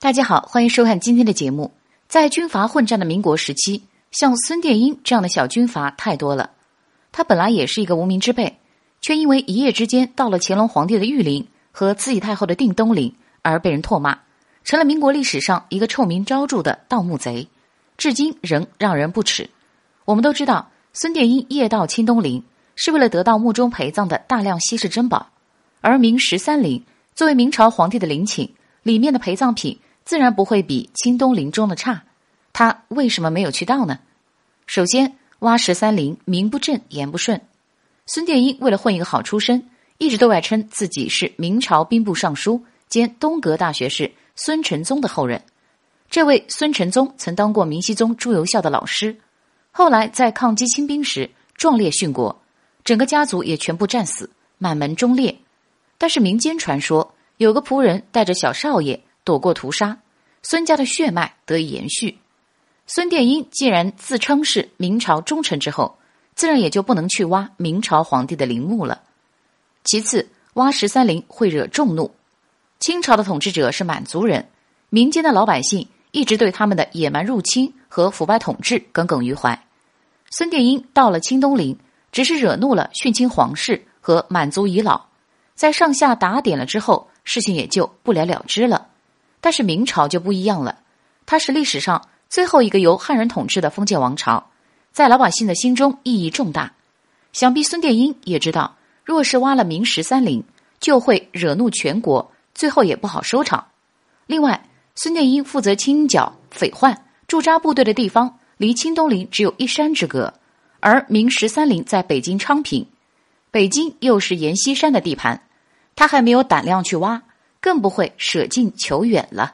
大家好，欢迎收看今天的节目。在军阀混战的民国时期，像孙殿英这样的小军阀太多了。他本来也是一个无名之辈，却因为一夜之间到了乾隆皇帝的御陵和慈禧太后的定东陵而被人唾骂，成了民国历史上一个臭名昭著的盗墓贼，至今仍让人不齿。我们都知道，孙殿英夜盗清东陵是为了得到墓中陪葬的大量稀世珍宝，而明十三陵作为明朝皇帝的陵寝，里面的陪葬品自然不会比清东陵中的差。他为什么没有去盗呢？首先，挖十三陵名不正言不顺。孙殿英为了混一个好出身，一直都爱称自己是明朝兵部尚书兼东阁大学士孙承宗的后人。这位孙承宗曾当过明熹宗朱由校的老师，后来在抗击清兵时壮烈殉国，整个家族也全部战死，满门忠烈。但是民间传说，有个仆人带着小少爷躲过屠杀，孙家的血脉得以延续。孙殿英既然自称是明朝忠臣之后，自然也就不能去挖明朝皇帝的陵墓了。其次，挖十三陵会惹众怒。清朝的统治者是满族人，民间的老百姓一直对他们的野蛮入侵和腐败统治耿耿于怀。孙殿英到了清东陵，只是惹怒了殉清皇室和满族遗老，在上下打点了之后，事情也就不了了之了。但是明朝就不一样了，它是历史上。最后一个由汉人统治的封建王朝，在老百姓的心中意义重大。想必孙殿英也知道，若是挖了明十三陵，就会惹怒全国，最后也不好收场。另外，孙殿英负责清剿匪患、驻扎部队的地方，离清东陵只有一山之隔，而明十三陵在北京昌平，北京又是阎锡山的地盘，他还没有胆量去挖，更不会舍近求远了。